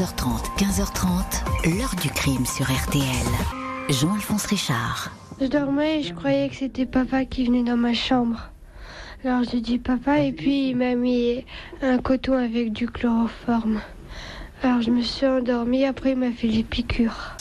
14h30, 15h30, l'heure du crime sur RTL. Jean-Alphonse Richard. Je dormais et je croyais que c'était papa qui venait dans ma chambre. Alors j'ai dit papa et puis il m'a mis un coton avec du chloroforme. Alors je me suis endormie, après il m'a fait les piqûres.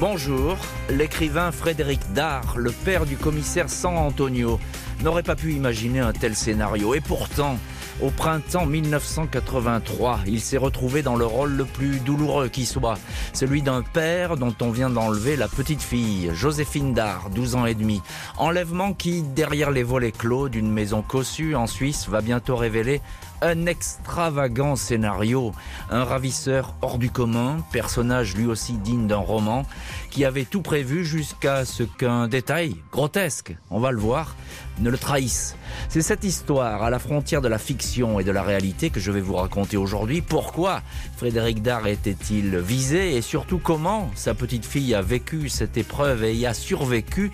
Bonjour, l'écrivain Frédéric Dard, le père du commissaire San Antonio, n'aurait pas pu imaginer un tel scénario. Et pourtant, au printemps 1983, il s'est retrouvé dans le rôle le plus douloureux qui soit, celui d'un père dont on vient d'enlever la petite fille, Joséphine Dard, 12 ans et demi. Enlèvement qui, derrière les volets clos d'une maison cossue en Suisse, va bientôt révéler un extravagant scénario, un ravisseur hors du commun, personnage lui aussi digne d'un roman, qui avait tout prévu jusqu'à ce qu'un détail grotesque, on va le voir, ne le trahisse. C'est cette histoire à la frontière de la fiction et de la réalité que je vais vous raconter aujourd'hui. Pourquoi Frédéric Dard était-il visé et surtout comment sa petite fille a vécu cette épreuve et y a survécu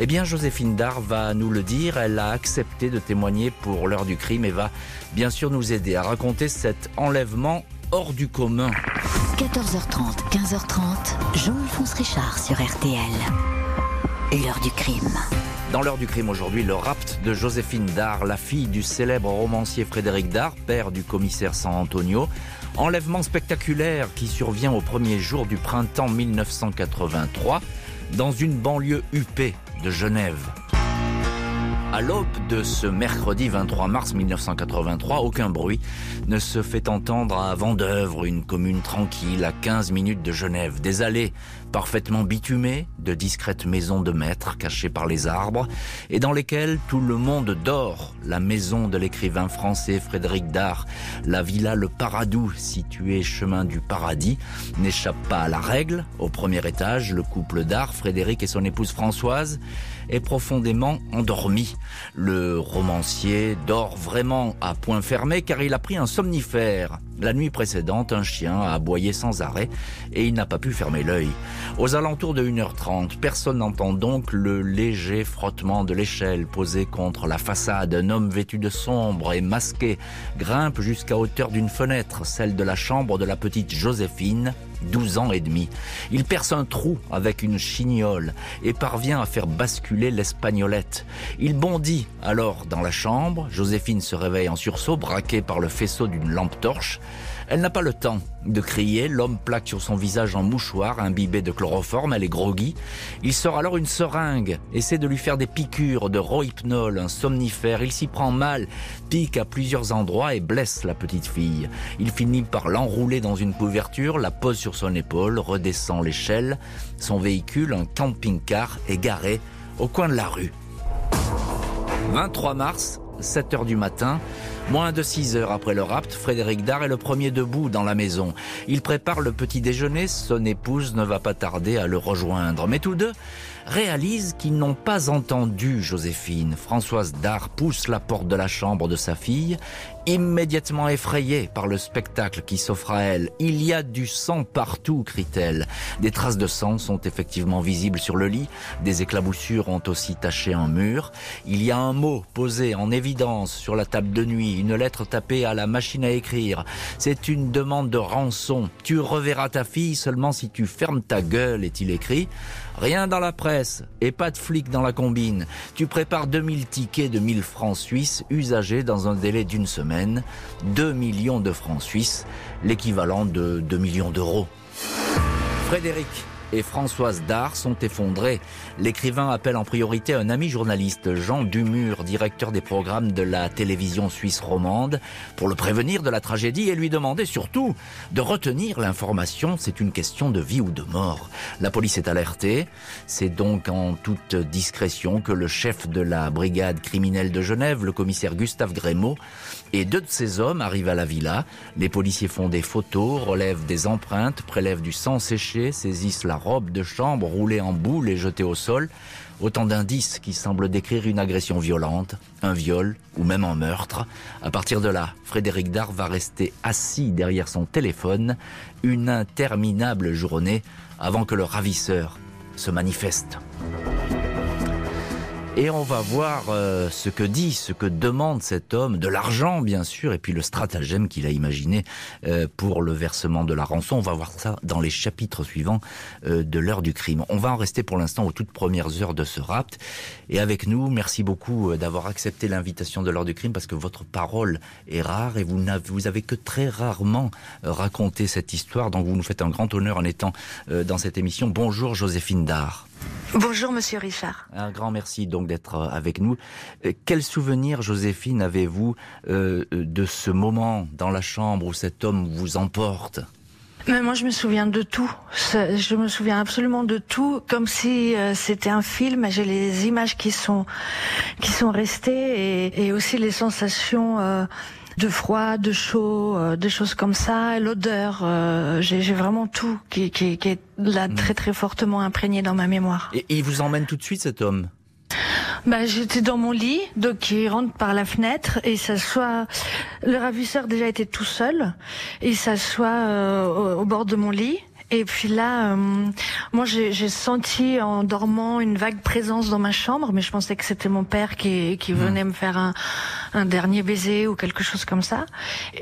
eh bien, Joséphine Dard va nous le dire. Elle a accepté de témoigner pour l'heure du crime et va bien sûr nous aider à raconter cet enlèvement hors du commun. 14h30, 15h30, Jean-Alphonse Richard sur RTL. L'heure du crime. Dans l'heure du crime aujourd'hui, le rapt de Joséphine Dard, la fille du célèbre romancier Frédéric Dard, père du commissaire San Antonio. Enlèvement spectaculaire qui survient au premier jour du printemps 1983 dans une banlieue huppée de Genève. À l'aube de ce mercredi 23 mars 1983, aucun bruit ne se fait entendre à Vendœuvre, une commune tranquille à 15 minutes de Genève. Des allées parfaitement bitumées, de discrètes maisons de maîtres cachées par les arbres et dans lesquelles tout le monde dort. La maison de l'écrivain français Frédéric Dard, la villa Le Paradou, située chemin du paradis, n'échappe pas à la règle. Au premier étage, le couple Dard, Frédéric et son épouse Françoise, est profondément endormi. Le romancier dort vraiment à point fermé car il a pris un somnifère. La nuit précédente, un chien a aboyé sans arrêt et il n'a pas pu fermer l'œil. Aux alentours de 1h30, personne n'entend donc le léger frottement de l'échelle posée contre la façade. Un homme vêtu de sombre et masqué grimpe jusqu'à hauteur d'une fenêtre, celle de la chambre de la petite Joséphine, 12 ans et demi. Il perce un trou avec une chignole et parvient à faire basculer l'espagnolette. Il bondit alors dans la chambre. Joséphine se réveille en sursaut, braquée par le faisceau d'une lampe torche. Elle n'a pas le temps de crier. L'homme plaque sur son visage un mouchoir imbibé de chloroforme. Elle est groggy. Il sort alors une seringue, essaie de lui faire des piqûres de rohypnol, un somnifère. Il s'y prend mal, pique à plusieurs endroits et blesse la petite fille. Il finit par l'enrouler dans une couverture, la pose sur son épaule, redescend l'échelle. Son véhicule, un camping-car, est garé au coin de la rue. 23 mars, 7 heures du matin, moins de 6 heures après le rapt, Frédéric Dard est le premier debout dans la maison. Il prépare le petit déjeuner, son épouse ne va pas tarder à le rejoindre. Mais tous deux réalisent qu'ils n'ont pas entendu Joséphine. Françoise Dard pousse la porte de la chambre de sa fille, immédiatement effrayée par le spectacle qui s'offre à elle. Il y a du sang partout, crie-t-elle. Des traces de sang sont effectivement visibles sur le lit, des éclaboussures ont aussi taché un mur. Il y a un mot posé en évidence sur la table de nuit, une lettre tapée à la machine à écrire. C'est une demande de rançon. Tu reverras ta fille seulement si tu fermes ta gueule, est-il écrit. Rien dans la presse et pas de flics dans la combine. Tu prépares 2000 tickets de 1000 francs suisses usagés dans un délai d'une semaine. 2 millions de francs suisses, l'équivalent de 2 millions d'euros. Frédéric et Françoise Dard sont effondrés. L'écrivain appelle en priorité un ami journaliste, Jean Dumur, directeur des programmes de la télévision suisse romande, pour le prévenir de la tragédie et lui demander surtout de retenir l'information. C'est une question de vie ou de mort. La police est alertée. C'est donc en toute discrétion que le chef de la brigade criminelle de Genève, le commissaire Gustave Grémaud, et deux de ses hommes arrivent à la villa. Les policiers font des photos, relèvent des empreintes, prélèvent du sang séché, saisissent la robe de chambre roulée en boule et jetée au sol. Autant d'indices qui semblent décrire une agression violente, un viol ou même un meurtre. À partir de là, Frédéric Dard va rester assis derrière son téléphone une interminable journée avant que le ravisseur se manifeste. Et on va voir euh, ce que dit, ce que demande cet homme, de l'argent bien sûr, et puis le stratagème qu'il a imaginé euh, pour le versement de la rançon. On va voir ça dans les chapitres suivants euh, de l'heure du crime. On va en rester pour l'instant aux toutes premières heures de ce rapt. Et avec nous, merci beaucoup d'avoir accepté l'invitation de l'heure du crime parce que votre parole est rare et vous n'avez vous avez que très rarement raconté cette histoire. Donc vous nous faites un grand honneur en étant dans cette émission. Bonjour Joséphine Dard. Bonjour Monsieur Richard. Un grand merci donc d'être euh, avec nous. Euh, quel souvenir, Joséphine, avez-vous euh, de ce moment dans la chambre où cet homme vous emporte? Mais moi, je me souviens de tout. Je me souviens absolument de tout, comme si c'était un film. J'ai les images qui sont qui sont restées et, et aussi les sensations de froid, de chaud, euh, des choses comme ça, l'odeur. Euh, j'ai vraiment tout qui, qui, qui, est là mm. très très fortement imprégné dans ma mémoire. Et, il vous emmène tout de suite cet homme? Bah, j'étais dans mon lit, donc il rentre par la fenêtre et s'assoit. Le ravisseur déjà était tout seul, il s'assoit euh, au, bord de mon lit et puis là, euh, moi, j'ai senti en dormant une vague présence dans ma chambre, mais je pensais que c'était mon père qui, qui hmm. venait me faire un, un, dernier baiser ou quelque chose comme ça.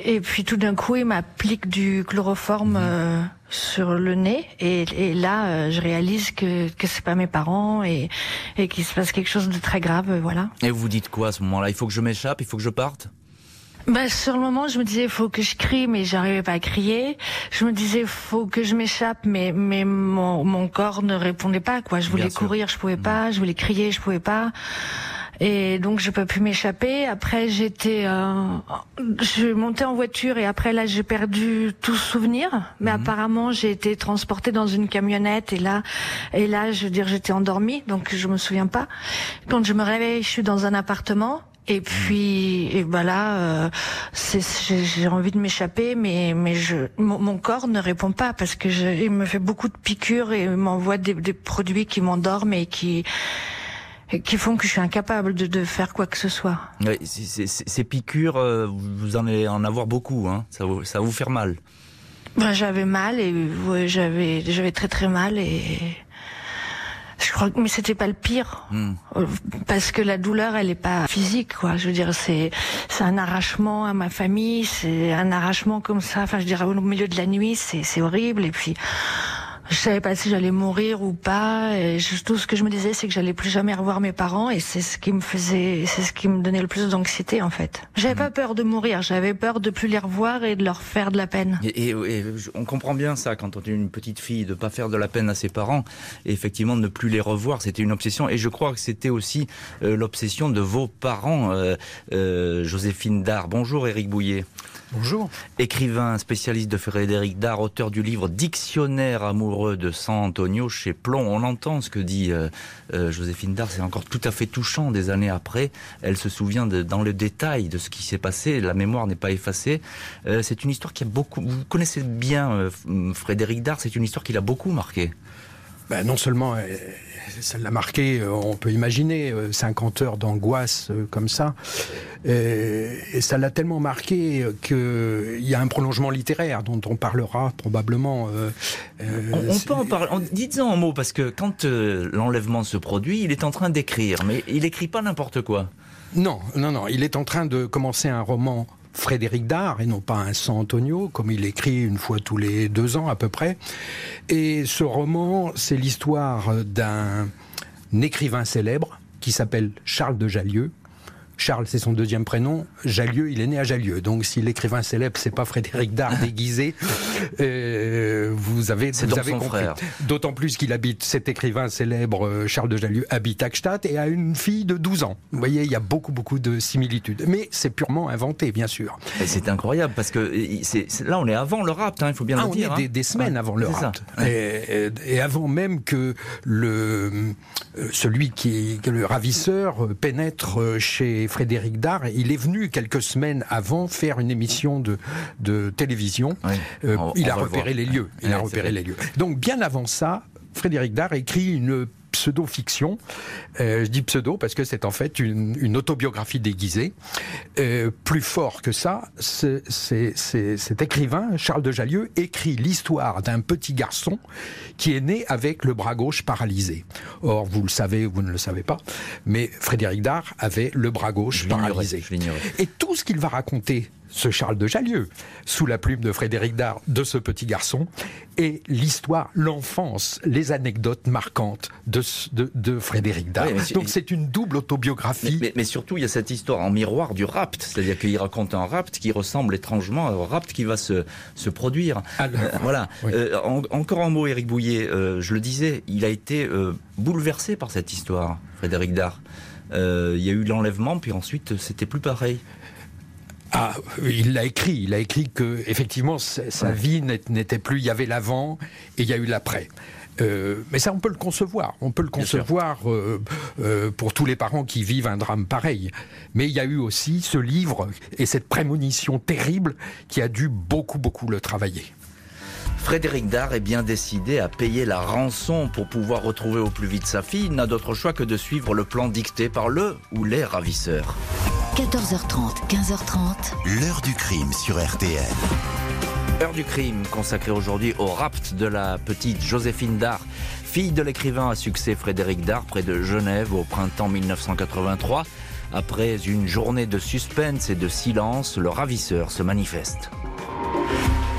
Et puis tout d'un coup, il m'applique du chloroforme hmm. euh, sur le nez, et, et là, euh, je réalise que que c'est pas mes parents et, et qu'il se passe quelque chose de très grave, voilà. Et vous dites quoi à ce moment-là? Il faut que je m'échappe Il faut que je parte? Bah, sur le moment, je me disais, faut que je crie, mais j'arrivais pas à crier. Je me disais, faut que je m'échappe, mais, mais mon, mon corps ne répondait pas, quoi. Je voulais courir, je pouvais pas. Je voulais crier, je pouvais pas. Et donc, je peux plus m'échapper. Après, j'étais, euh, je montais en voiture et après, là, j'ai perdu tout souvenir. Mais mhm. apparemment, j'ai été transportée dans une camionnette et là, et là, je veux dire, j'étais endormie, donc je me souviens pas. Quand je me réveille, je suis dans un appartement et puis, et ben là, euh, j'ai envie de m'échapper, mais mais je, mon, corps ne répond pas parce que je, il me fait beaucoup de piqûres et m'envoie des, des produits qui m'endorment et qui qui font que je suis incapable de, de faire quoi que ce soit. Ouais, ces piqûres, euh, vous en allez en avoir beaucoup, hein. Ça vous, ça vous faire mal. Ben, j'avais mal et ouais, j'avais j'avais très très mal et je crois, mais c'était pas le pire, hmm. parce que la douleur, elle est pas physique, quoi. Je veux dire, c'est c'est un arrachement à ma famille, c'est un arrachement comme ça. Enfin, je dirais au milieu de la nuit, c'est c'est horrible. Et puis, je savais pas si j'allais mourir ou pas. Et tout ce que je me disais, c'est que j'allais plus jamais revoir mes parents, et c'est ce qui me faisait, c'est ce qui me donnait le plus d'anxiété en fait. J'avais mhm. pas peur de mourir, j'avais peur de plus les revoir et de leur faire de la peine. Et, on comprend bien ça quand on est une petite fille, de pas faire de la peine à ses parents, et effectivement de ne plus les revoir, c'était une obsession. Et je crois que c'était aussi euh, l'obsession de vos parents, euh, euh, Joséphine Dard. Bonjour, Éric Bouillet. Bonjour. Écrivain, spécialiste de Frédéric Dard, auteur du livre Dictionnaire amoureux de San Antonio chez Plomb. On entend ce que dit euh, euh, Joséphine Dard, c'est encore tout à fait touchant des années après. Elle se souvient dans le détail de ce qui s'est passé, la mémoire n'est pas effacée. Euh, c'est une histoire qui a beaucoup... Vous connaissez bien Frédéric Dard, c'est une histoire qui l'a beaucoup marqué. Ben, non seulement ça l'a marqué, euh, on peut imaginer, 50 euh, heures d'angoisse euh, comme ça. Et, ça l'a tellement marqué qu'il y a un prolongement littéraire dont on parlera probablement. on, peut en parler. Dites-en un mot, parce que quand l'enlèvement se produit, il est en train d'écrire, mais il n'écrit pas n'importe quoi. Non, non, non. Il est en train de commencer un roman Frédéric Dard et non pas un San Antonio, comme il écrit une fois tous les deux ans à peu près. Et ce roman, c'est l'histoire d'un écrivain célèbre qui s'appelle Charles de Jallieu, Charles, c'est son deuxième prénom. Jallieu, il est né à Jallieu. Donc, si l'écrivain célèbre, c'est pas Frédéric Dard déguisé, euh, vous avez, vous avez compris. D'autant plus qu'il habite, cet écrivain célèbre, euh, Charles de Jallieu, habite à Gstaad et a une fille de 12 ans. Vous voyez, il y a beaucoup, beaucoup de similitudes. Mais c'est purement inventé, bien sûr. C'est incroyable parce que là, on est avant le rapt, hein, il faut bien ah, le dire. On est hein. des, semaines avant le rapt. Et, et, avant même que le, euh, celui qui est le ravisseur pénètre chez Frédéric Dard, il est venu quelques semaines avant faire une émission de, de télévision. il a repéré les lieux. Il a repéré les lieux. Donc bien avant ça, Frédéric Dard écrit une pseudo-fiction. Euh, je dis pseudo parce que c'est en fait une, une autobiographie déguisée. Euh, plus fort que ça, c'est, cet écrivain, Charles de Jallieu, écrit l'histoire d'un petit garçon qui est né avec le bras gauche paralysé. Or, vous le savez ou vous ne le savez pas, mais Frédéric Dard avait le bras gauche paralysé. Et tout ce qu'il va raconter ce Charles de Jallieu, sous la plume de Frédéric Dard, de ce petit garçon, et l'histoire, l'enfance, les anecdotes marquantes de, de, Frédéric Dard. Donc c'est une double autobiographie. Mais, surtout, il y a cette histoire en miroir du rapt, c'est-à-dire qu'il raconte un rapt qui ressemble étrangement au rapt qui va se, se produire. Euh, voilà. Euh, encore un mot, Éric Bouillet, euh, je le disais, il a été bouleversé par cette histoire, Frédéric Dard. il y a eu l'enlèvement, puis ensuite, c'était plus pareil. Ah, il l'a écrit. Il a écrit que effectivement sa vie n'était plus. Il y avait l'avant et il y a eu l'après. Euh, mais ça, on peut le concevoir. On peut le concevoir euh, euh, pour tous les parents qui vivent un drame pareil. Mais il y a eu aussi ce livre et cette prémonition terrible qui a dû beaucoup, beaucoup le travailler. Frédéric Dard est bien décidé à payer la rançon pour pouvoir retrouver au plus vite sa fille. Il n'a d'autre choix que de suivre le plan dicté par le ou les ravisseurs. 14h30, 15h30. L'heure du crime sur RTL. Heure du crime consacrée aujourd'hui au rapt de la petite Joséphine Dard, fille de l'écrivain à succès Frédéric Dard près de Genève au printemps 1983. Après une journée de suspense et de silence, le ravisseur se manifeste.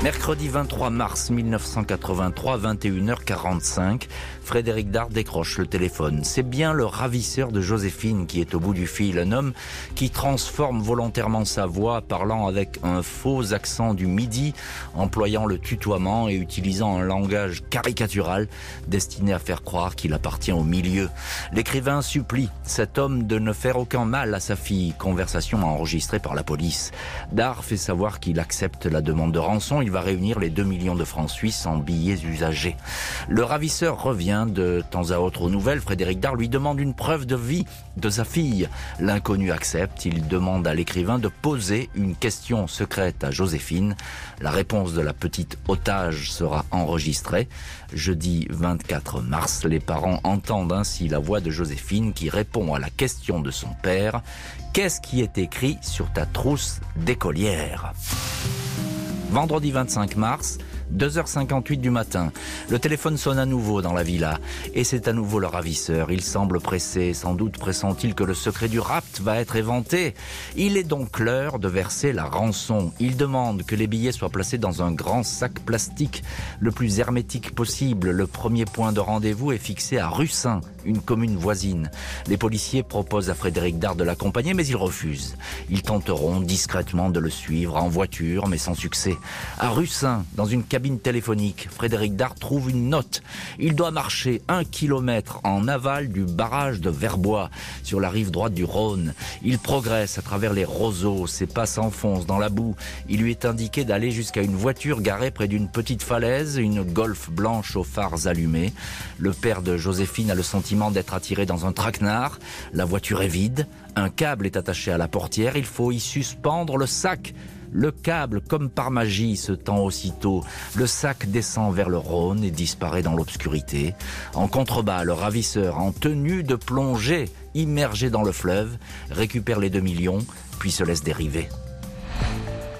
Mercredi 23 mars 1983, 21h45, Frédéric Dard décroche le téléphone. C'est bien le ravisseur de Joséphine qui est au bout du fil, un homme qui transforme volontairement sa voix, parlant avec un faux accent du midi, employant le tutoiement et utilisant un langage caricatural destiné à faire croire qu'il appartient au milieu. L'écrivain supplie cet homme de ne faire aucun mal à sa fille, conversation enregistrée par la police. Dard fait savoir qu'il accepte la demande de rançon, il va réunir les 2 millions de francs suisses en billets usagés. Le ravisseur revient de temps à autre aux nouvelles, Frédéric Dard lui demande une preuve de vie de sa fille. L'inconnu accepte, il demande à l'écrivain de poser une question secrète à Joséphine. La réponse de la petite otage sera enregistrée. Jeudi 24 mars, les parents entendent ainsi la voix de Joséphine qui répond à la question de son père. Qu'est-ce qui est écrit sur ta trousse d'écolière? Vendredi 25 mars, 2h58 du matin. Le téléphone sonne à nouveau dans la villa. Et c'est à nouveau le ravisseur. Il semble pressé. Sans doute pressent-il que le secret du rapt va être éventé. Il est donc l'heure de verser la rançon. Il demande que les billets soient placés dans un grand sac plastique, le plus hermétique possible. Le premier point de rendez-vous est fixé à Russin, une commune voisine. Les policiers proposent à Frédéric Dard de l'accompagner, mais il refuse. Ils tenteront discrètement de le suivre en voiture, mais sans succès. À Russin, dans une cabine téléphonique, Frédéric Dard trouve une note. Il doit marcher un kilomètre en aval du barrage de Verbois, sur la rive droite du Rhône. Il progresse à travers les roseaux, ses pas s'enfoncent dans la boue. Il lui est indiqué d'aller jusqu'à une voiture garée près d'une petite falaise, une golf blanche aux phares allumés. Le père de Joséphine a le sentiment d'être attiré dans un traquenard. La voiture est vide, un câble est attaché à la portière, il faut y suspendre le sac. Le câble, comme par magie, se tend aussitôt. Le sac descend vers le Rhône et disparaît dans l'obscurité. En contrebas, le ravisseur, en tenue de plongée, immergé dans le fleuve, récupère les deux millions, puis se laisse dériver.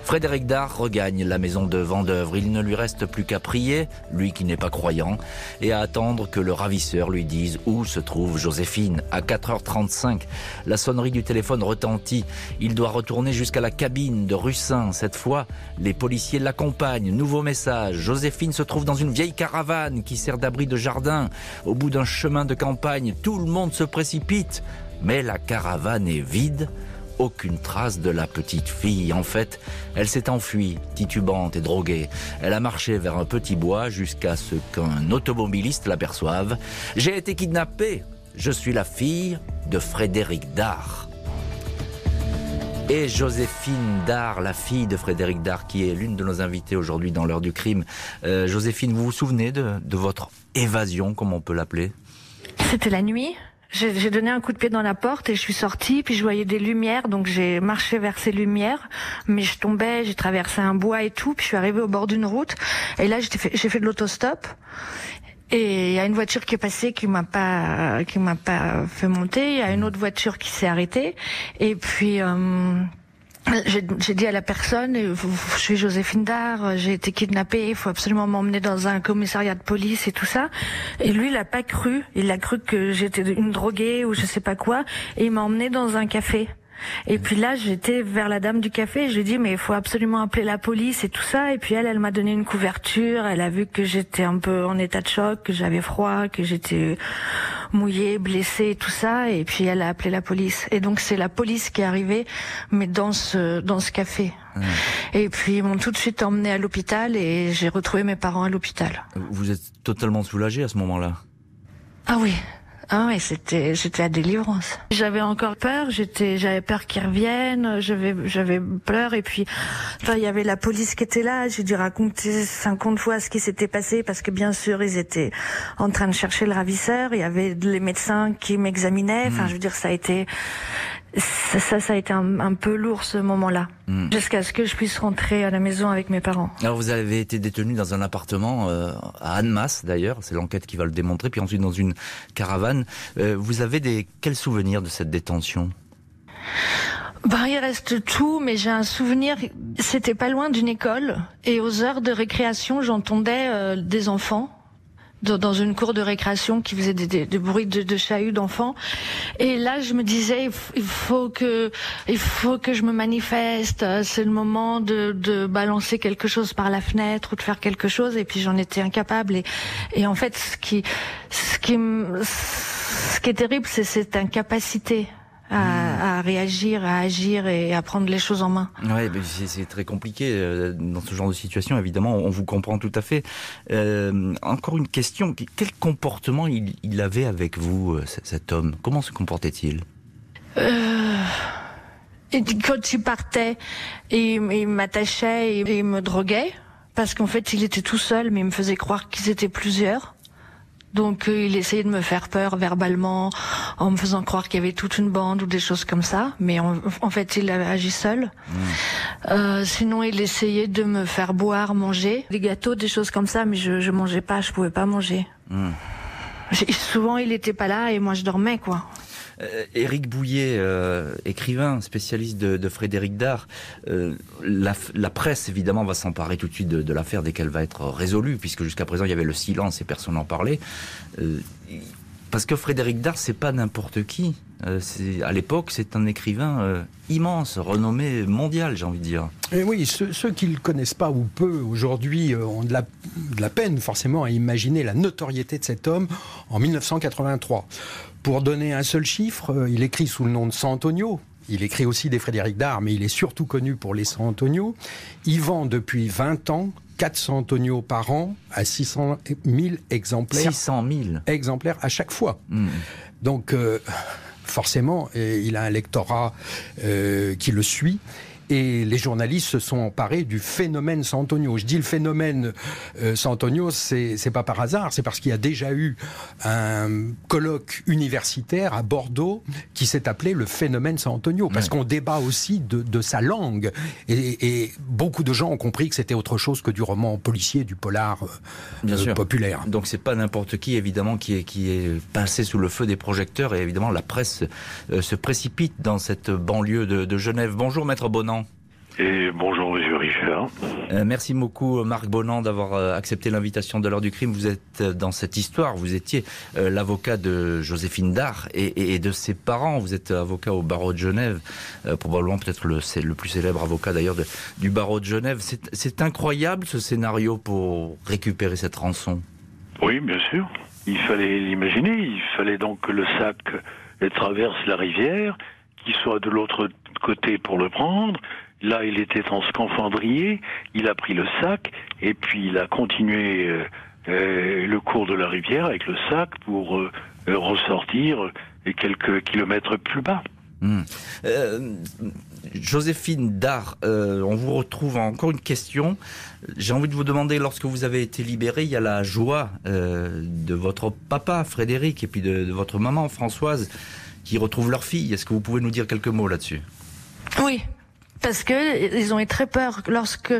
Frédéric Dard regagne la maison de Vendœuvre. Il ne lui reste plus qu'à prier, lui qui n'est pas croyant, et à attendre que le ravisseur lui dise où se trouve Joséphine. À 4h35, la sonnerie du téléphone retentit. Il doit retourner jusqu'à la cabine de Russin. Cette fois, les policiers l'accompagnent. Nouveau message. Joséphine se trouve dans une vieille caravane qui sert d'abri de jardin. Au bout d'un chemin de campagne, tout le monde se précipite. Mais la caravane est vide aucune trace de la petite fille. En fait, elle s'est enfuie, titubante et droguée. Elle a marché vers un petit bois jusqu'à ce qu'un automobiliste l'aperçoive. J'ai été kidnappée. Je suis la fille de Frédéric Dard. Et Joséphine Dard, la fille de Frédéric Dard, qui est l'une de nos invitées aujourd'hui dans l'heure du crime. Euh, Joséphine, vous vous souvenez de, de votre évasion, comme on peut l'appeler? C'était la nuit j'ai donné un coup de pied dans la porte et je suis sortie, puis je voyais des lumières, donc j'ai marché vers ces lumières, mais je tombais, j'ai traversé un bois et tout, puis je suis arrivée au bord d'une route, et là j'ai fait, fait de l'autostop, Et il y a une voiture qui est passée qui m'a pas qui m'a pas fait monter. Il y a une autre voiture qui s'est arrêtée. Et puis euh, j'ai dit à la personne, je suis Joséphine Dard, j'ai été kidnappée, il faut absolument m'emmener dans un commissariat de police et tout ça. Et lui, il a pas cru. Il a cru que j'étais une droguée ou je sais pas quoi. Et il m'a emmené dans un café. Et puis là, j'étais vers la dame du café. Je lui ai dit, mais il faut absolument appeler la police et tout ça. Et puis elle, elle m'a donné une couverture. Elle a vu que j'étais un peu en état de choc, que j'avais froid, que j'étais mouillée, blessée tout ça. Et puis elle a appelé la police. Et donc c'est la police qui est arrivée, mais dans ce dans ce café. Mmh. Et puis ils m'ont tout de suite emmené à l'hôpital et j'ai retrouvé mes parents à l'hôpital. Vous êtes totalement soulagée à ce moment-là? Ah oui, ah oui, c'était c'était la délivrance. J'avais encore peur, j'étais j'avais peur qu'ils reviennent, j'avais j'avais peur et puis enfin il y avait la police qui était là, j'ai dû raconter 50 fois ce qui s'était passé parce que bien sûr, ils étaient en train de chercher le ravisseur, il y avait les médecins qui m'examinaient, enfin hmm. je veux dire ça a été ça, ça, a été un, peu lourd ce moment-là, hmm. jusqu'à ce que je puisse rentrer à la maison avec mes parents. Alors vous avez été détenu dans un appartement euh, à Annemasse d'ailleurs, c'est l'enquête qui va le démontrer, puis ensuite dans une caravane. Euh, vous avez des quels souvenirs de cette détention? Bah, il reste tout, mais j'ai un souvenir. C'était pas loin d'une école, et aux heures de récréation, j'entendais euh, des enfants dans une cour de récréation qui faisait des, des, bruits de, de d'enfants. Et là, je me disais, il faut que, il faut que je me manifeste. C'est le moment de, de balancer quelque chose par la fenêtre ou de faire quelque chose. Et puis j'en étais incapable. Et, et en fait, ce qui, ce qui, ce qui est terrible, c'est cette incapacité à, à, réagir, à agir et à prendre les choses en main. Oui, c'est très compliqué euh, dans ce genre de situation. Évidemment, on vous comprend tout à fait. Euh, encore une question quel comportement il, il avait avec vous, euh, cet homme? Comment se comportait-il? Euh, Quand il partait, il, il m'attachait et il me droguait parce qu'en fait, il était tout seul, mais il me faisait croire qu'ils étaient plusieurs. Donc euh, il essayait de me faire peur verbalement en me faisant croire qu'il y avait toute une bande ou des choses comme ça, mais en, fait il agi seul. Mmh. Euh, sinon il essayait de me faire boire, manger, des gâteaux, des choses comme ça, mais je, je mangeais pas, je pouvais pas manger. Mmh. Souvent il était pas là et moi je dormais quoi. Euh, Éric Bouillet, euh, écrivain, spécialiste de, Frédéric Dard, euh, la, presse évidemment va s'emparer tout de suite de, l'affaire dès qu'elle va être résolue, puisque jusqu'à présent il y avait le silence et personne n'en parlait. parce que Frédéric Dard, c'est pas n'importe qui. à l'époque, c'est un écrivain immense, renommé mondial, j'ai envie de dire. Et oui, ceux, qui ne le connaissent pas ou peu aujourd'hui ont de la, de la, peine forcément à imaginer la notoriété de cet homme en 1983. Pour donner un seul chiffre, euh, il écrit sous le nom de San Antonio. Il écrit aussi des Frédéric Dard, mais il est surtout connu pour les San Antonio. Il vend depuis 20 ans 400 Antonio par an à 600 000 exemplaires. 600 000 exemplaires à chaque fois. Hmm. Donc, euh, forcément, euh, il a un lectorat qui le suit. Et les journalistes se sont emparés du phénomène Santonio. Je dis le phénomène euh, Santonio, c'est pas par hasard, c'est parce qu'il y a déjà eu un colloque universitaire à Bordeaux qui s'est appelé le phénomène Santonio, parce qu'on débat aussi de, de sa langue. Et, et, beaucoup de gens ont compris que c'était autre chose que du roman policier, du polar euh, euh, populaire. Donc c'est pas n'importe qui, évidemment, qui est, qui est passé sous le feu des projecteurs, et évidemment la presse se précipite dans cette banlieue de, de Genève. Bonjour, Maître Bonan. Et bonjour Monsieur Richard. Euh, merci beaucoup Marc Bonan d'avoir euh, accepté l'invitation de l'heure du crime. Vous êtes euh, dans cette histoire, vous étiez l'avocat de Joséphine Dard et, de ses parents. Vous êtes avocat au barreau de Genève, probablement peut-être le, le, plus célèbre avocat d'ailleurs du barreau de Genève. C'est incroyable ce scénario pour récupérer cette rançon. Oui, bien sûr. Il fallait l'imaginer. Il fallait donc que le sac traverse la rivière, qu'il soit de l'autre côté pour le prendre, Là, il était en scaphandrier, il a pris le sac et puis il a continué euh, euh, le cours de la rivière avec le sac pour euh, ressortir quelques kilomètres plus bas. Hmm. Joséphine Dard, on vous retrouve encore une question. J'ai envie de vous demander, lorsque vous avez été libérée, il y a la joie de votre papa Frédéric et puis de, de votre maman Françoise qui retrouvent leur fille. Est-ce que vous pouvez nous dire quelques mots là-dessus? Oui, parce que ils ont eu très peur lorsque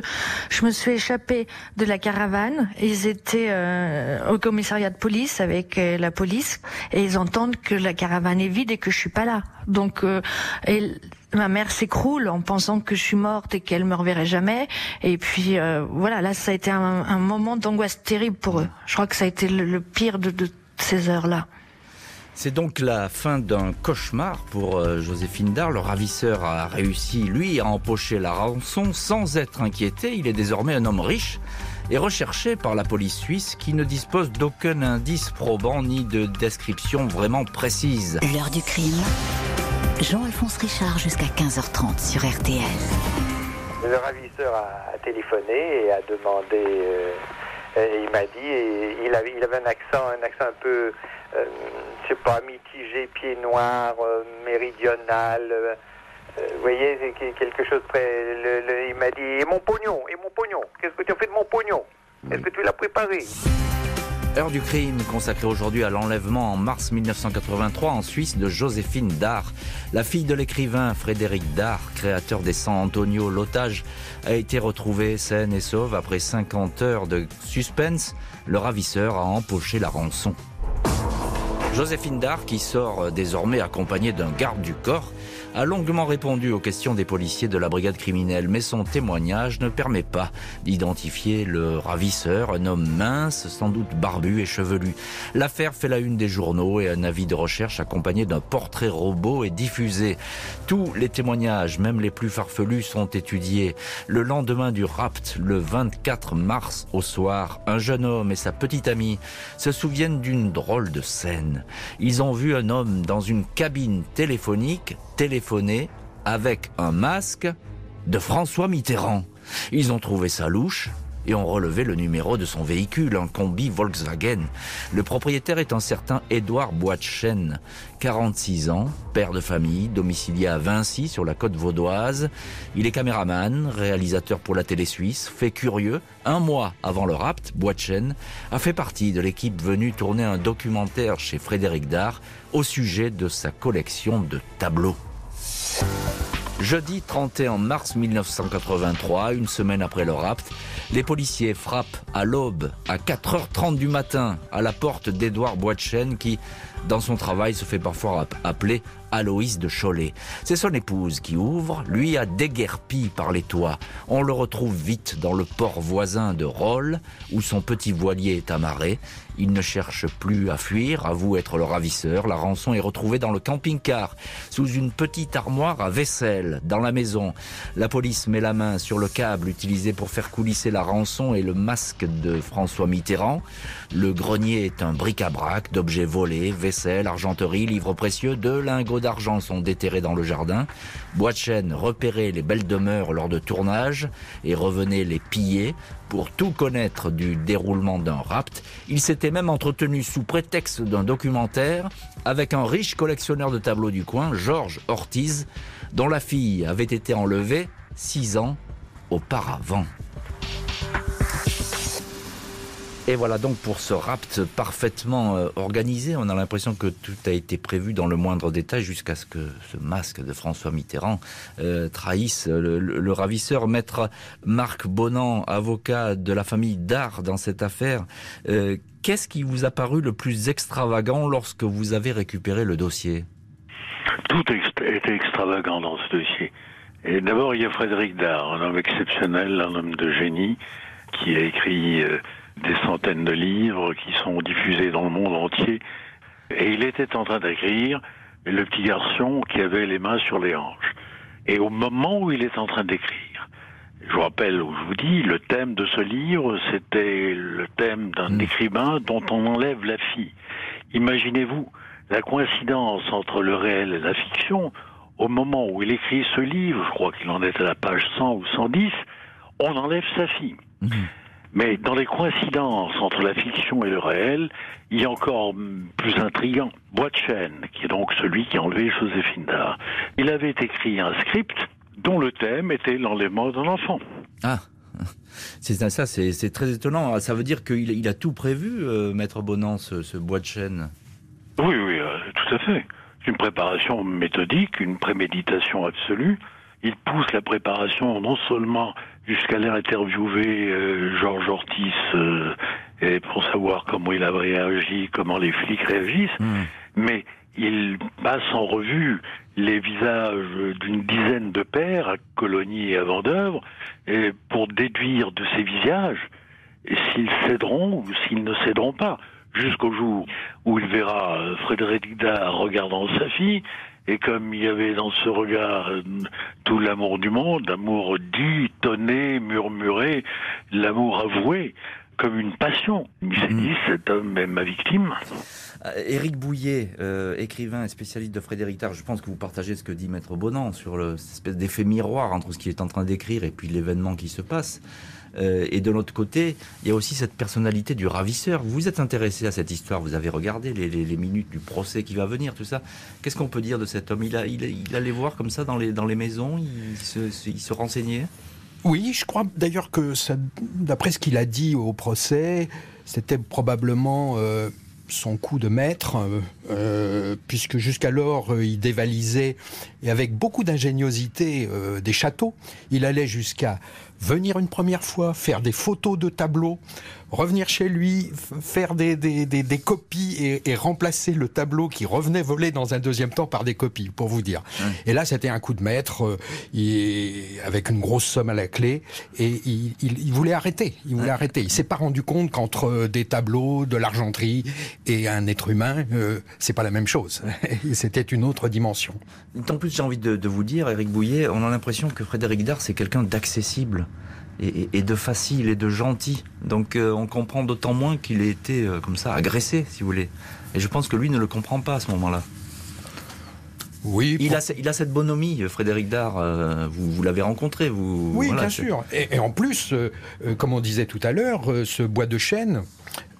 je me suis échappée de la caravane. Ils étaient euh, au commissariat de police avec euh, la police et ils entendent que la caravane est vide et que je suis pas là. Donc euh, ma mère s'écroule en pensant que je suis morte et qu'elle me reverrait jamais. Et puis voilà, là ça a été un, moment d'angoisse terrible pour eux. Je crois que ça a été le, pire de, de ces heures-là. C'est donc la fin d'un cauchemar pour euh, Joséphine Dar. Le ravisseur a réussi, lui, à empocher la rançon sans être inquiété. Il est désormais un homme riche et recherché par la police suisse qui ne dispose d'aucun indice probant ni de description vraiment précise. L'heure du crime. Jean-Alphonse Richard jusqu'à 15h30 sur RTL. Le ravisseur a, téléphoné et a demandé. Euh, il m'a dit, il avait, il avait un accent, un accent un peu euh, sais pas, mitigé, pied noir, euh, méridional. Euh, vous voyez, c'est quelque chose près. il m'a dit Et mon pognon Et mon pognon Qu'est-ce que tu as fait de mon pognon? Est-ce que tu l'as préparé? Heure du crime consacrée aujourd'hui à l'enlèvement en mars 1983 en Suisse de Joséphine Dar, la fille de l'écrivain Frédéric Dar, créateur des San Antonio. L'otage a été retrouvé saine et sauve après 50 heures de suspense. Le ravisseur a empoché la rançon. Joséphine Dard, qui sort euh, désormais accompagnée d'un garde du corps, a longuement répondu aux questions des policiers de la brigade criminelle, mais son témoignage ne permet pas d'identifier le ravisseur, un homme mince, sans doute barbu et chevelu. L'affaire fait la une des journaux et un avis de recherche accompagné d'un portrait robot est diffusé. Tous les témoignages, même les plus farfelus, sont étudiés. Le lendemain du rapt, le 24 mars au soir, un jeune homme et sa petite amie se souviennent d'une drôle de scène. Ils ont vu un homme dans une cabine téléphonique téléphoner avec un masque de François Mitterrand. Ils ont trouvé ça louche et ont relevé le numéro de son véhicule, un combi Volkswagen. Le propriétaire est un certain Édouard Boitchen, 46 ans, père de famille, domicilié à Vinci sur la côte vaudoise. Il est caméraman, réalisateur pour la télé suisse, fait curieux. Un mois avant le rapt, Boitchen a fait partie de l'équipe venue tourner un documentaire chez Frédéric Dard au sujet de sa collection de tableaux. Jeudi 31 mars 1983, une semaine après le rapt, les policiers frappent à l'aube, à 4h30 du matin, à la porte d'Edouard Boitchen qui, dans son travail, se fait parfois appeler Aloïs de Cholet. C'est son épouse qui ouvre, lui a déguerpi par les toits. On le retrouve vite dans le port voisin de Rolles, où son petit voilier est amarré. Il ne cherche plus à fuir, avoue être le ravisseur. La rançon est retrouvée dans le camping-car, sous une petite armoire à vaisselle, dans la maison. La police met la main sur le câble utilisé pour faire coulisser la rançon et le masque de François Mitterrand. Le grenier est un bric-à-brac d'objets volés, vaisselle, argenterie, livres précieux, de lingots d'argent sont déterrés dans le jardin. Boitchen repérait les belles demeures lors de tournage et revenait les piller pour tout connaître du déroulement d'un rapt. Il s'était même entretenu sous prétexte d'un documentaire avec un riche collectionneur de tableaux du coin, Georges Ortiz, dont la fille avait été enlevée six ans auparavant. Et voilà donc pour ce rapt parfaitement euh, organisé, on a l'impression que tout a été prévu dans le moindre détail jusqu'à ce que ce masque de François Mitterrand euh, trahisse le, ravisseur. Maître Marc Bonan, avocat de la famille Dard dans cette affaire, euh, qu'est-ce qui vous a paru le plus extravagant lorsque vous avez récupéré le dossier? Tout était extravagant dans ce dossier. Et d'abord, il y a Frédéric Dard, un homme exceptionnel, un homme de génie, qui a écrit des centaines de livres qui sont diffusés dans le monde entier. Et il était en train d'écrire le petit garçon qui avait les mains sur les hanches. Et au moment où il est en train d'écrire, je vous rappelle, où je vous dis, le thème de ce livre, c'était le thème d'un mm. écrivain dont on enlève la fille. Imaginez-vous la coïncidence entre le réel et la fiction. Au moment où il écrit ce livre, je crois qu'il en est à la page 100 ou 110, on enlève sa fille. Mm. Mais dans les coïncidences entre la fiction et le réel, il y a encore plus intrigant. Boitchen, qui est donc celui qui a enlevé Joséphine Dard, il avait écrit un script dont le thème était l'enlèvement d'un enfant. Ah c'est ça, c'est très étonnant. Ça veut dire qu'il a tout prévu, euh, Maître Bonan, ce, ce Boitchen Oui, oui, euh, tout à fait. Une préparation méthodique, une préméditation absolue. il pousse la préparation non seulement jusqu'à aller interviewer euh, Georges Ortiz euh, et pour savoir comment il a réagi, comment les flics réagissent, hmm. mais il passe en revue les visages d'une dizaine de pères à Colonie et à Vendœuvre et pour déduire de ces visages s'ils céderont ou s'ils ne céderont pas jusqu'au jour où il verra Frédéric Dard regardant sa fille et comme il y avait dans ce regard euh, tout l'amour du monde, l'amour dit, tonné, murmuré, l'amour avoué, comme une passion. Il s'est dit, cet homme est ma victime. Euh, Éric Bouillet, euh, écrivain et spécialiste de Frédéric Dard, je pense que vous partagez ce que dit Maître Bonan sur cette espèce d'effet miroir entre ce qu'il est en train d'écrire et puis l'événement qui se passe. Euh, et de l'autre côté, il y a aussi cette personnalité du ravisseur. Vous êtes intéressé à cette histoire, vous avez regardé les, minutes du procès qui va venir, tout ça. Qu'est-ce qu'on peut dire de cet homme? Il, allait voir comme ça dans les, dans les maisons, il se, renseignait? Oui, je crois d'ailleurs que d'après ce qu'il a dit au procès, c'était probablement euh, son coup de maître, euh, puisque jusqu'alors il dévalisait et avec beaucoup d'ingéniosité des châteaux. Il allait jusqu'à venir une première fois, faire des photos de tableaux, revenir chez lui, faire des, des, des, copies et, et, remplacer le tableau qui revenait voler dans un deuxième temps par des copies, pour vous dire. Et là, c'était un coup de maître, euh, avec une grosse somme à la clé, et il, il, voulait arrêter. Il voulait arrêter. Il s'est pas rendu compte qu'entre euh, des tableaux, de l'argenterie et un être humain, euh, c'est pas la même chose. c'était une autre dimension. En plus, j'ai envie de, de vous dire, Eric Bouillet, on a l'impression que Frédéric Dard, c'est quelqu'un d'accessible et, de facile et de gentil. Donc euh, on comprend d'autant moins qu'il a été euh, comme ça agressé, si vous voulez. Et je pense que lui ne le comprend pas à ce moment-là. Oui. Il, a, il a cette bonhomie, Frédéric Dard. Euh, vous, vous l'avez rencontré, vous. Oui, bien sûr. Et, et, en plus, comme on disait tout à l'heure, ce bois de chêne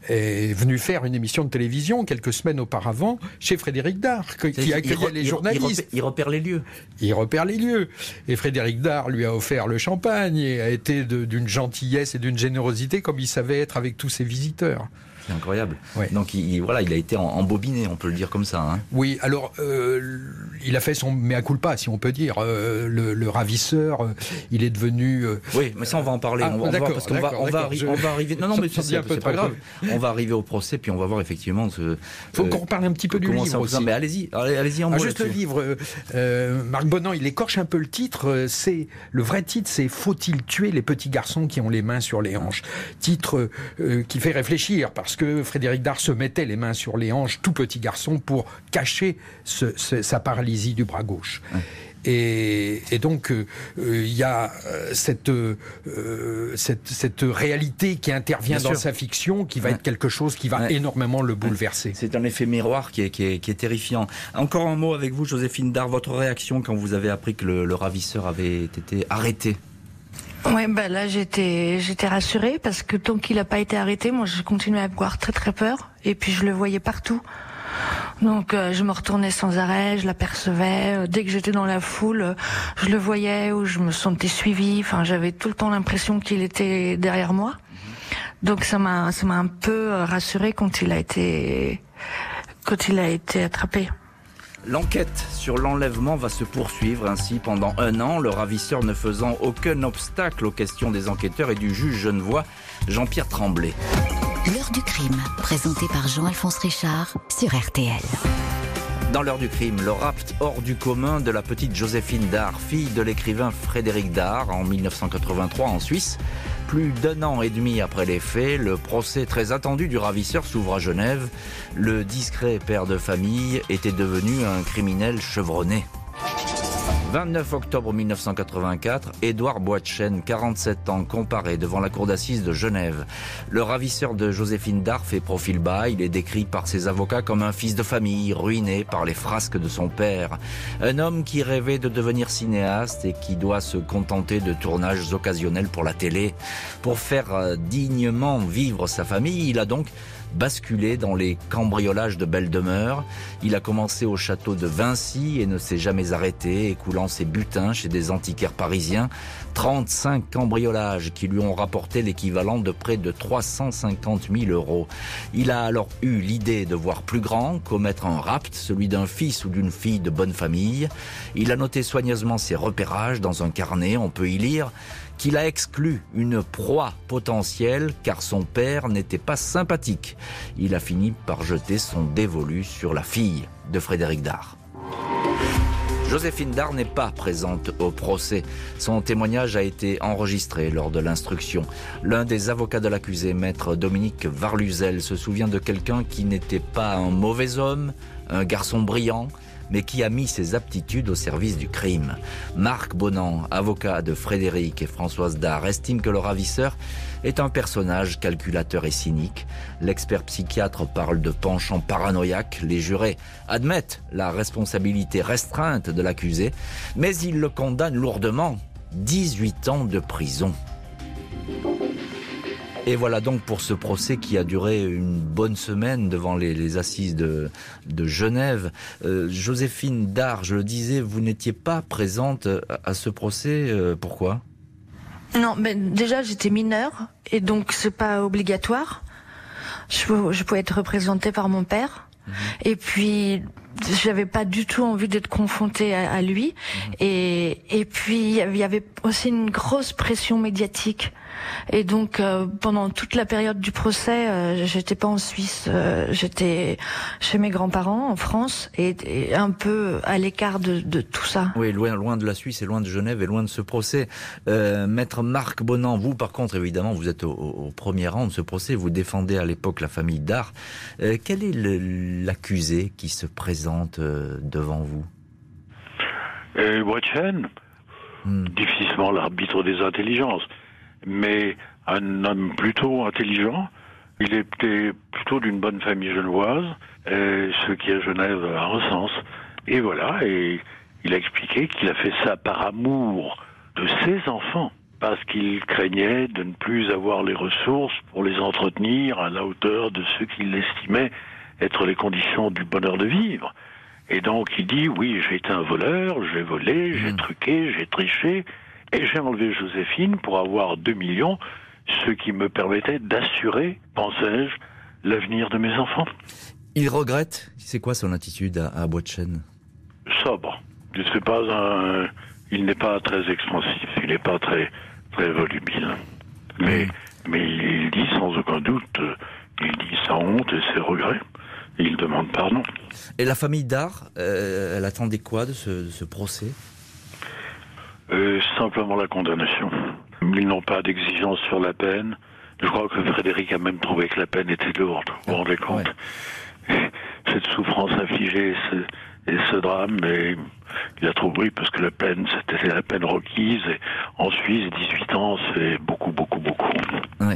est venu faire une émission de télévision quelques semaines auparavant chez Frédéric Dard, qui accueillait les journalistes. Il repère, les lieux. Il repère les lieux. Et Frédéric Dard lui a offert le champagne et a été d'une gentillesse et d'une générosité comme il savait être avec tous ses visiteurs. C'est incroyable. Donc il, voilà, il a été embobiné, on peut le dire comme ça. Hein. Oui, alors euh, il a fait son mea culpa, si on peut dire. Euh, le, ravisseur, euh, il est devenu. Oui, mais ça on va en parler. Ah, on, va, parce qu'on va, on va, on va arriver. Non, non, mais c'est pas grave. On va arriver au procès, puis on va voir effectivement. Ce, Faut qu'on reparle un petit peu du livre aussi. Mais allez-y, allez-y en ah, Juste le livre. Marc Bonan, il écorche un peu le titre. C'est le vrai titre, c'est Faut-il tuer les petits garçons qui ont les mains sur les hanches? Titre qui fait réfléchir parce que Frédéric Dard se mettait les mains sur les hanches, tout petit garçon, pour cacher sa paralysie du bras gauche. Et, donc, euh, euh, il y a euh, cette, cette, réalité qui intervient dans sa fiction, qui va être quelque chose qui va énormément le bouleverser. C'est un effet miroir qui est, qui, est, terrifiant. Encore un mot avec vous, Joséphine Dard, votre réaction quand vous avez appris que le ravisseur avait été arrêté? Ouais, ben là j'étais j'étais rassurée parce que tant qu'il n'a pas été arrêté, moi je continuais à avoir très très peur et puis je le voyais partout. Donc euh, je me retournais sans arrêt, je l'apercevais. Euh, dès que j'étais dans la foule, euh, je le voyais ou je me sentais suivie. Enfin, j'avais tout le temps l'impression qu'il était derrière moi. Donc ça m'a ça m'a un peu rassurée quand il a été quand il a été attrapé. L'enquête sur l'enlèvement va se poursuivre ainsi pendant un an, le ravisseur ne faisant aucun obstacle aux questions des enquêteurs et du juge genevois Jean-Pierre Tremblay. L'heure du crime, présenté par Jean-Alphonse Richard sur RTL. Dans l'heure du crime, le rapt hors du commun de la petite Joséphine Dard, fille de l'écrivain Frédéric Dard en 1983 en Suisse. Plus d'un an et demi après les faits, le procès très attendu du ravisseur s'ouvre à Genève. Le discret père de famille était devenu un criminel chevronné. 29 octobre 1984, Édouard Boitchen, 47 ans, comparé devant la cour d'assises de Genève. Le ravisseur de Joséphine Dard fait profil bas. Il est décrit par ses avocats comme un fils de famille, ruiné par les frasques de son père. Un homme qui rêvait de devenir cinéaste et qui doit se contenter de tournages occasionnels pour la télé. Pour faire euh, dignement vivre sa famille, il a donc basculé dans les cambriolages de belles demeures. Il a commencé au château de Vinci et ne s'est jamais arrêté, écoulant ses butins chez des antiquaires parisiens. 35 cambriolages qui lui ont rapporté l'équivalent de près de 350 000 euros. Il a alors eu l'idée de voir plus grand, commettre un rapt, celui d'un fils ou d'une fille de bonne famille. Il a noté soigneusement ses repérages dans un carnet, on peut y lire qu'il a exclu une proie potentielle car son père n'était pas sympathique. Il a fini par jeter son dévolu sur la fille de Frédéric Dard. Joséphine Dard n'est pas présente au procès. Son témoignage a été enregistré lors de l'instruction. L'un des avocats de l'accusé, maître Dominique Varluzel, se souvient de quelqu'un qui n'était pas un mauvais homme, un garçon brillant, mais qui a mis ses aptitudes au service du crime. Marc Bonan, avocat de Frédéric et Françoise Dard, estime que le ravisseur est un personnage calculateur et cynique. L'expert psychiatre parle de penchant paranoïaque. Les jurés admettent la responsabilité restreinte de l'accusé, mais ils le condamnent lourdement. 18 ans de prison. Et voilà donc pour ce procès qui a duré une bonne semaine devant les, assises de, Genève. Euh, Joséphine Dar, je le disais, vous n'étiez pas présente à, ce procès. Euh, pourquoi? Non, mais déjà j'étais mineure et donc c'est pas obligatoire. Je, pouvais être représentée par mon père. Mhm. Et puis j'avais pas du tout envie d'être confrontée à, lui. Mhm. Et, et puis il y avait aussi une grosse pression médiatique et donc euh, pendant toute la période du procès, euh, j'étais pas en Suisse, euh, j'étais chez mes grands-parents en France et, un peu à l'écart de, de, tout ça. Oui, loin, loin de la Suisse et loin de Genève et loin de ce procès. Maître Marc Bonan, vous par contre évidemment, vous êtes au, premier rang de ce procès. Vous défendez à l'époque la famille Dard. quel est l'accusé qui se présente devant vous? Euh, hmm. difficilement l'arbitre des intelligences mais un homme plutôt intelligent. Il était plutôt d'une bonne famille genevoise, ce qui à Genève a un sens. Et voilà, et il a expliqué qu'il a fait ça par amour de ses enfants, parce qu'il craignait de ne plus avoir les ressources pour les entretenir à la hauteur de ce qu'il estimait être les conditions du bonheur de vivre. Et donc il dit, oui, j'ai été un voleur, j'ai volé, j'ai mmh. truqué, j'ai triché, et j'ai enlevé Joséphine pour avoir 2 millions, ce qui me permettait d'assurer, pensais-je, l'avenir de mes enfants. Il regrette C'est quoi son attitude à, à Bois de Chêne Sobre. Pas un... Il n'est pas très expansif, il n'est pas très, très volubile. Mais, mm. mais il dit sans aucun doute, il dit sa honte et ses regrets. Et il demande pardon. Et la famille d'art, euh, elle attendait quoi de ce procès? Euh, simplement la condamnation. Ils n'ont pas d'exigence sur la peine. Je crois que Frédéric a même trouvé que la peine était lourde. Vous vous rendez compte Cette souffrance infligée et ce drame, mais il a trouvé parce que la peine, c'était la peine requise. Et en Suisse, 18 ans, c'est beaucoup, beaucoup, beaucoup.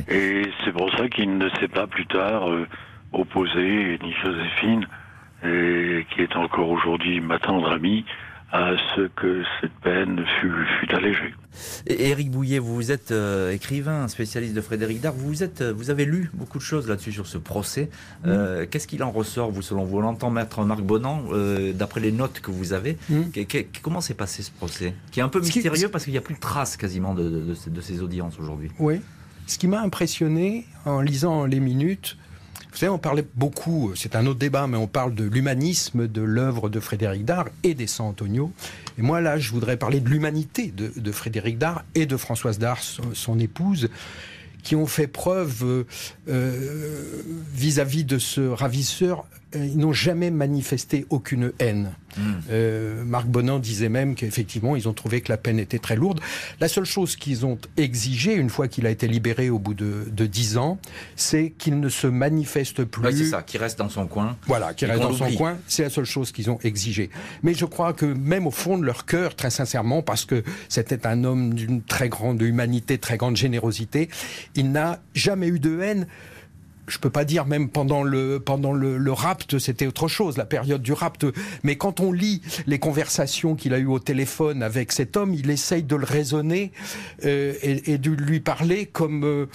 Et c'est pour ça qu'il ne s'est pas plus tard euh, opposé, ni Joséphine, et qui est encore aujourd'hui ma tendre amie, à ce que cette peine fût, fût allégée. Et Éric Bouillet, vous êtes euh, écrivain, spécialiste de Frédéric Dard. Vous, êtes, euh, vous avez lu beaucoup de choses là-dessus sur ce procès. Euh, qu'est-ce qu'il en ressort, vous, selon vous? On entend maître Marc Bonan, d'après les notes que vous avez. Comment s'est passé ce procès? Qui est un peu mystérieux parce qu'il n'y a plus de traces quasiment de, de, de ces audiences aujourd'hui. Oui. Ce qui m'a impressionné en lisant les minutes, vous savez, on parlait beaucoup, c'est un autre débat, mais on parle de l'humanisme de l'œuvre de Frédéric Dard et des San Antonio. Et moi, là, je voudrais parler de l'humanité de, Frédéric Dard et de Françoise Dard, son, épouse, qui ont fait preuve vis à -vis de ce ravisseur. Ils n'ont jamais manifesté aucune haine. Hmm. Euh, Marc Bonan disait même qu'effectivement, ils ont trouvé que la peine était très lourde. La seule chose qu'ils ont exigé, une fois qu'il a été libéré au bout de, dix ans, c'est qu'il ne se manifeste plus. c'est ça, qu'il reste dans son coin. Voilà, qu'il reste dans son coin. C'est la seule chose qu'ils ont exigé. Mais je crois que même au fond de leur cœur, très sincèrement, parce que c'était un homme d'une très grande humanité, très grande générosité, il n'a jamais eu de haine je peux pas dire même pendant le pendant le, rapt, c'était autre chose, la période du rapt. Mais quand on lit les conversations qu'il a eues au téléphone avec cet homme, il essaye de le raisonner euh, et, et, de lui parler comme euh,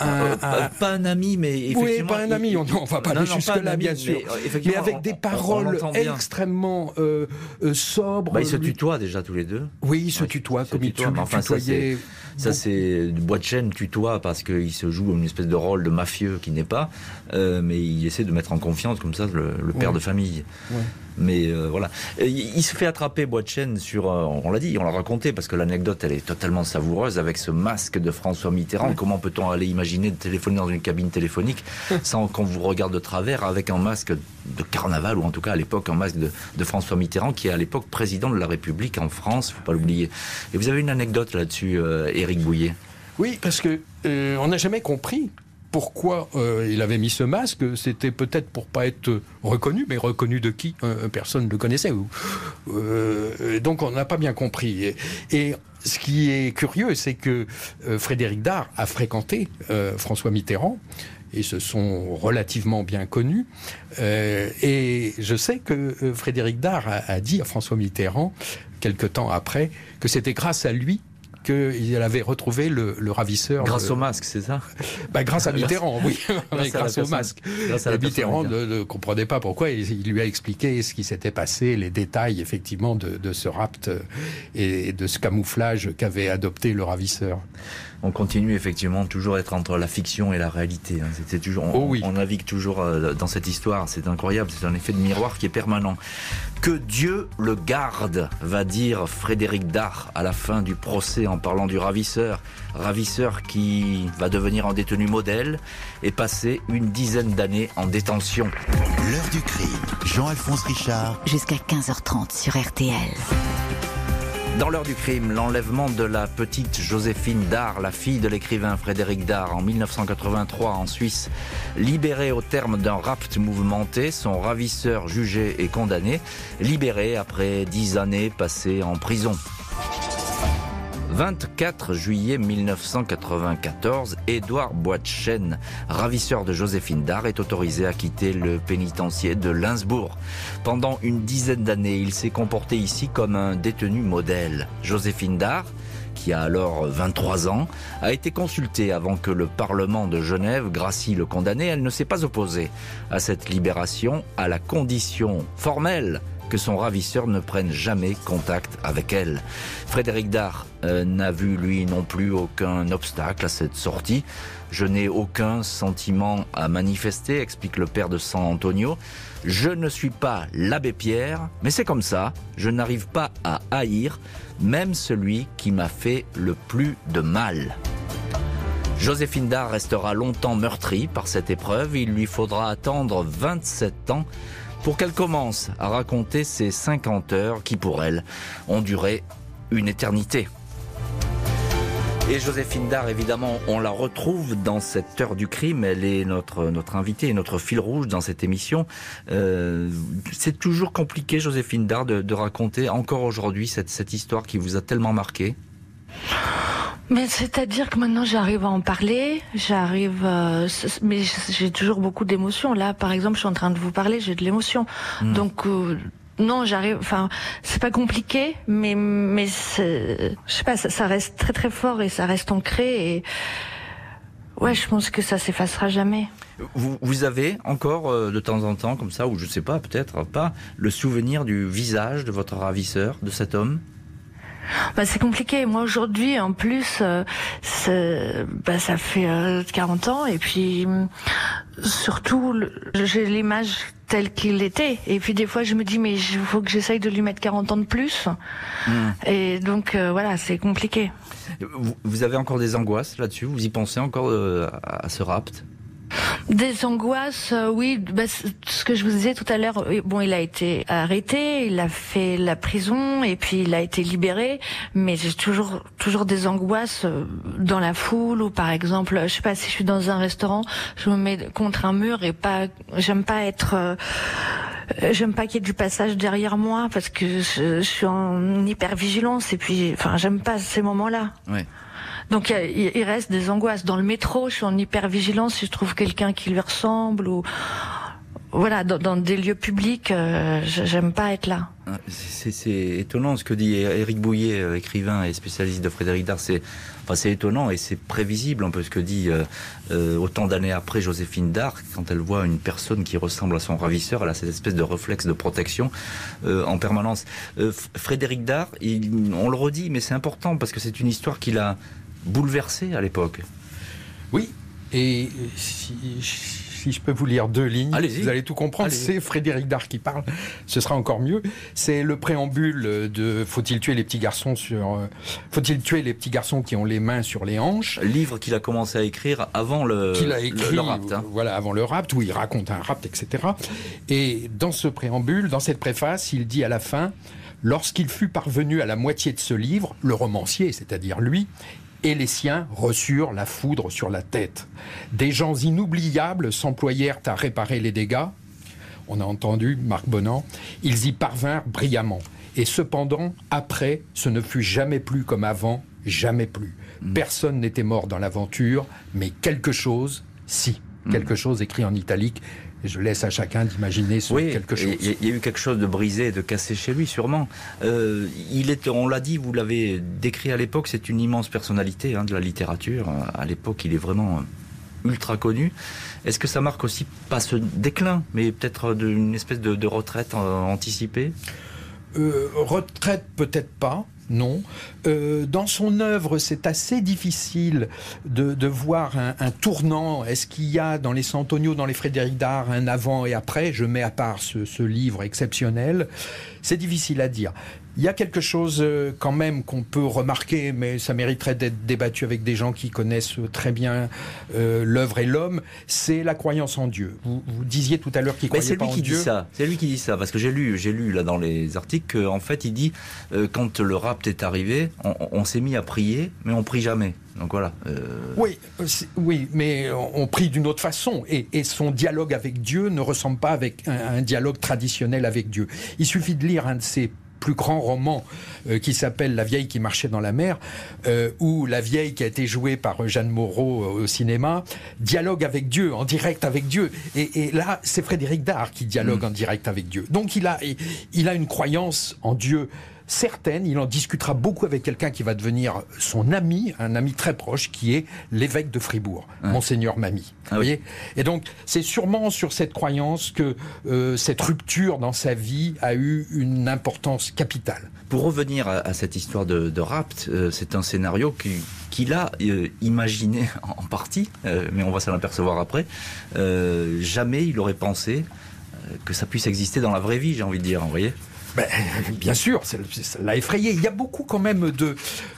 un, pas un ami, mais effectivement. Oui, pas un ami, on ne va pas aller jusque-là, bien sûr. Mais, avec des paroles extrêmement euh, euh, sobres. Bah, ils se tutoient déjà tous les deux. Oui, ils se tutoient comme ils tutoient. Enfin, ça, c'est bois de chaîne tutoie parce qu'il se joue une espèce de rôle de mafieux qui n'est pas, euh, mais il essaie de mettre en confiance comme ça le, père de famille. Mais euh, voilà. il se fait attraper bois de chaîne sur, euh, on l'a dit, on l'a raconté, parce que l'anecdote, elle est totalement savoureuse avec ce masque de François Mitterrand. Comment peut-on aller imaginer de téléphoner dans une cabine téléphonique sans qu'on vous regarde de travers avec un masque de carnaval, ou en tout cas à l'époque un masque de, François Mitterrand, qui est à l'époque président de la République en France, faut pas l'oublier. Et vous avez une anecdote là-dessus, euh, Éric Bouillet? Oui, parce que on n'a jamais compris pourquoi euh, il avait mis ce masque, c'était peut-être pour pas être reconnu, mais reconnu de qui Personne ne le connaissait. Euh, donc on n'a pas bien compris. Et, ce qui est curieux, c'est que euh, Frédéric Dard a fréquenté François Mitterrand et se sont relativement bien connus. et je sais que Frédéric Dard a, dit à François Mitterrand, quelque temps après, que c'était grâce à lui qu'il avait retrouvé le, ravisseur. Grâce au masque, c'est ça bah, Grâce à Mitterrand, oui. grâce, au masque. Grâce à Mitterrand ne, comprenait pas pourquoi. Il, lui a expliqué ce qui s'était passé, les détails, effectivement, de, ce rapt et de ce camouflage qu'avait adopté le ravisseur on continue effectivement toujours à être entre la fiction et la réalité. Hein. C'était toujours, on, oh navigue toujours euh, dans cette histoire. C'est incroyable. C'est un effet de miroir qui est permanent. Que Dieu le garde, va dire Frédéric Dard à la fin du procès en parlant du ravisseur. Ravisseur qui va devenir un détenu modèle et passer une dizaine d'années en détention. L'heure du crime. Jean-Alphonse Richard. Jusqu'à 15h30 sur RTL. Dans l'heure du crime, l'enlèvement de la petite Joséphine Dard, la fille de l'écrivain Frédéric Dard, en 1983 en Suisse, libérée au terme d'un rapt mouvementé, son ravisseur jugé et condamné, libéré après dix années passées en prison. 24 juillet 1994, Édouard Boitchen, ravisseur de Joséphine Dard, est autorisé à quitter le pénitencier de Linsbourg. Pendant une dizaine d'années, il s'est comporté ici comme un détenu modèle. Joséphine Dard, qui a alors 23 ans, a été consultée avant que le Parlement de Genève gracie le condamné. Elle ne s'est pas opposée à cette libération à la condition formelle que son ravisseur ne prenne jamais contact avec elle. Frédéric Dard euh, n'a vu lui non plus aucun obstacle à cette sortie. Je n'ai aucun sentiment à manifester, explique le père de San Antonio. Je ne suis pas l'abbé Pierre, mais c'est comme ça. Je n'arrive pas à haïr même celui qui m'a fait le plus de mal. Joséphine Dard restera longtemps meurtrie par cette épreuve. Il lui faudra attendre 27 ans pour qu'elle commence à raconter ces 50 heures qui, pour elle, ont duré une éternité. Et Joséphine Dard, évidemment, on la retrouve dans cette heure du crime. Elle est notre notre invitée, notre fil rouge dans cette émission. Euh, c'est toujours compliqué, Joséphine Dard, de, raconter encore aujourd'hui cette, cette histoire qui vous a tellement marqué. Mais c'est-à-dire que maintenant j'arrive à en parler, j'arrive, euh, mais j'ai toujours beaucoup d'émotions. Là, par exemple, je suis en train de vous parler, j'ai de l'émotion. Hmm. Donc euh, non, j'arrive. Enfin, c'est pas compliqué, mais mais je sais pas, ça, reste très très fort et ça reste ancré. Et ouais, je pense que ça s'effacera jamais. Vous, vous, avez encore euh, de temps en temps, comme ça, ou je sais pas, peut-être pas, le souvenir du visage de votre ravisseur, de cet homme? Bah, c'est compliqué. Moi aujourd'hui, en plus, euh, bah, ça fait 40 euh, ans et puis surtout, j'ai l'image telle qu'il était. Et puis des fois, je me dis mais il faut que j'essaye de lui mettre 40 ans de plus. Hmm. Et donc euh, voilà, c'est compliqué. Vous, avez encore des angoisses là-dessus? Vous y pensez encore à ce rapt? Des angoisses, euh, oui. Bah, ce que je vous disais tout à l'heure, bon, il a été arrêté, il a fait la prison et puis il a été libéré, mais j'ai toujours toujours des angoisses euh, dans la foule ou par exemple, je sais pas si je suis dans un restaurant, je me mets contre un mur et pas, j'aime pas être euh, j'aime pas qu'il y ait du passage derrière moi parce que je, suis en hyper vigilance et puis enfin j'aime pas ces moments-là. Donc il, reste des angoisses. Dans le métro, je suis en hyper vigilance si je trouve quelqu'un qui lui ressemble ou voilà, dans, des lieux publics, euh, j'aime pas être là. Ah, c'est étonnant ce que dit Éric Bouillet, euh, écrivain et spécialiste de Frédéric Dard. C'est enfin, étonnant et c'est prévisible un peu ce que dit euh, autant d'années après Joséphine Dard, quand elle voit une personne qui ressemble à son ravisseur, elle a cette espèce de réflexe de protection en permanence. Frédéric Dard, on le redit, mais c'est important parce que c'est une histoire qui l'a bouleversé à l'époque. Oui, et si, si je peux vous lire deux lignes, vous allez tout comprendre. C'est Frédéric Dard qui parle, ce sera encore mieux. C'est le préambule de Faut-il tuer les petits garçons sur euh, Faut-il tuer les petits garçons qui ont les mains sur les hanches? Livre qu'il a commencé à écrire avant le, qu'il a écrit, le, rapt. Hein. Voilà, avant le rapt, où il raconte un rapt, etc. Et dans ce préambule, dans cette préface, il dit à la fin. Lorsqu'il fut parvenu à la moitié de ce livre, le romancier, c'est-à-dire lui, et les siens reçurent la foudre sur la tête. Des gens inoubliables s'employèrent à réparer les dégâts. On a entendu Marc Bonan. Ils y parvinrent brillamment. Et cependant, après, ce ne fut jamais plus comme avant, jamais plus. Mm. Personne n'était mort dans l'aventure, mais quelque chose, si. Mm. Quelque chose écrit en italique, je laisse à chacun d'imaginer ce quelque chose. Il y a eu quelque chose de brisé de cassé chez lui, sûrement. Euh, il est, on l'a dit, vous l'avez décrit à l'époque, c'est une immense personnalité hein, de la littérature. À l'époque, il est vraiment ultra connu. Est-ce que ça marque aussi pas ce déclin, mais peut-être une espèce de, retraite euh, anticipée? Euh, Retraite, peut-être pas non. Euh, dans son œuvre, c'est assez difficile de, voir un, tournant. Est-ce qu'il y a dans les Santonio, dans les Frédéric Dard, un avant et après? Je mets à part ce livre exceptionnel. C'est difficile à dire. Il y a quelque chose euh, quand même qu'on peut remarquer, mais ça mériterait d'être débattu avec des gens qui connaissent très bien euh, l'œuvre et l'homme, c'est la croyance en Dieu. Vous, disiez tout à l'heure qu'il croyait pas en Dieu. C'est lui qui dit ça, parce que j'ai lu, j'ai lu là dans les articles qu'en fait il dit euh, quand le rapt est arrivé, on, s'est mis à prier, mais on prie jamais. Donc voilà. Oui, oui, mais on prie d'une autre façon. Et, son dialogue avec Dieu ne ressemble pas avec un, un dialogue traditionnel avec Dieu. Il suffit de lire un de ses plus grand roman euh, qui s'appelle La vieille qui marchait dans la mer, euh, où la vieille qui a été jouée par Jeanne Moreau euh, au cinéma dialogue avec Dieu, en direct avec Dieu. Et, là, c'est Frédéric Dard qui dialogue mm. en direct avec Dieu. Donc il a, il a une croyance en Dieu certaines. Il en discutera beaucoup avec quelqu'un qui va devenir son ami, un ami très proche, qui est l'évêque de Fribourg, Monseigneur Mamie. Ah voyez Et donc, c'est sûrement sur cette croyance que euh, cette rupture dans sa vie a eu une importance capitale. Pour revenir à, cette histoire de, rapt, euh, c'est un scénario qu'il a euh, imaginé en partie, mais on va s'en apercevoir après. jamais il aurait pensé que ça puisse exister dans la vraie vie, j'ai envie de dire, vous voyez ben, bien sûr, ça l'a effrayé. Il y a beaucoup quand même de,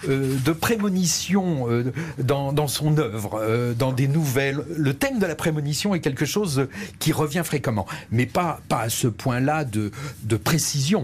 euh, de prémonitions euh, dans, dans, son œuvre, euh, dans des nouvelles. Le thème de la prémonition est quelque chose qui revient fréquemment, mais pas, pas à ce point-là de, de précision.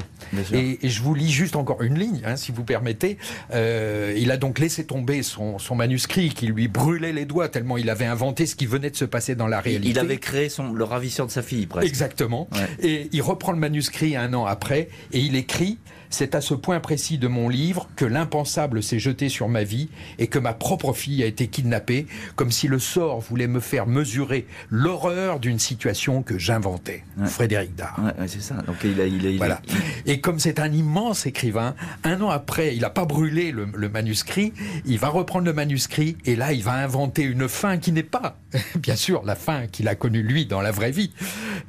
Et, je vous lis juste encore une ligne, hein, si vous permettez. il a donc laissé tomber son, son, manuscrit qui lui brûlait les doigts tellement il avait inventé ce qui venait de se passer dans la réalité. Il avait créé son, le ravisseur de sa fille, presque. Exactement. Et il reprend le manuscrit un an après et il écrit c'est à ce point précis de mon livre que l'impensable s'est jeté sur ma vie et que ma propre fille a été kidnappée, comme si le sort voulait me faire mesurer l'horreur d'une situation que j'inventais. Frédéric Dard. c'est ça. Donc il a, il voilà. Et comme c'est un immense écrivain, un an après, il n'a pas brûlé le, manuscrit, il va reprendre le manuscrit et là, il va inventer une fin qui n'est pas, bien sûr, la fin qu'il a connue lui dans la vraie vie,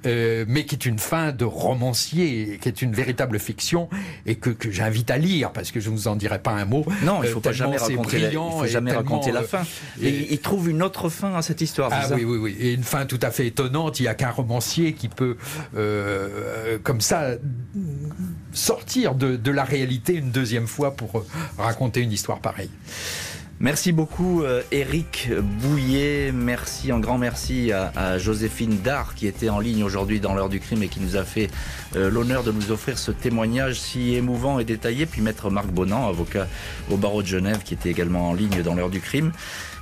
euh, mais qui est une fin de romancier, qui est une véritable fiction et que, j'invite à lire parce que je ne vous en dirai pas un mot. Non, il ne faut pas jamais raconter, la, faut jamais raconter la fin. Et, il trouve une autre fin à cette histoire. Ah oui, oui, oui. Et une fin tout à fait étonnante. Il n'y a qu'un romancier qui peut, euh, comme ça, sortir de, de la réalité une deuxième fois pour raconter une histoire pareille. Merci beaucoup Eric euh, Bouillet, merci, un grand merci à, Joséphine Dard qui était en ligne aujourd'hui dans l'heure du crime et qui nous a fait euh, l'honneur de nous offrir ce témoignage si émouvant et détaillé, puis maître Marc Bonan, avocat au barreau de Genève qui était également en ligne dans l'heure du crime.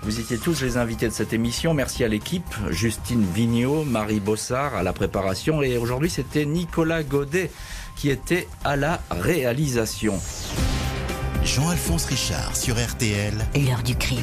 Vous étiez tous les invités de cette émission. Merci à l'équipe, Justine Vigneault, Marie Bossard à la préparation et aujourd'hui c'était Nicolas Godet qui était à la réalisation. Jean-Alphonse Richard sur RTL. L'heure du crime.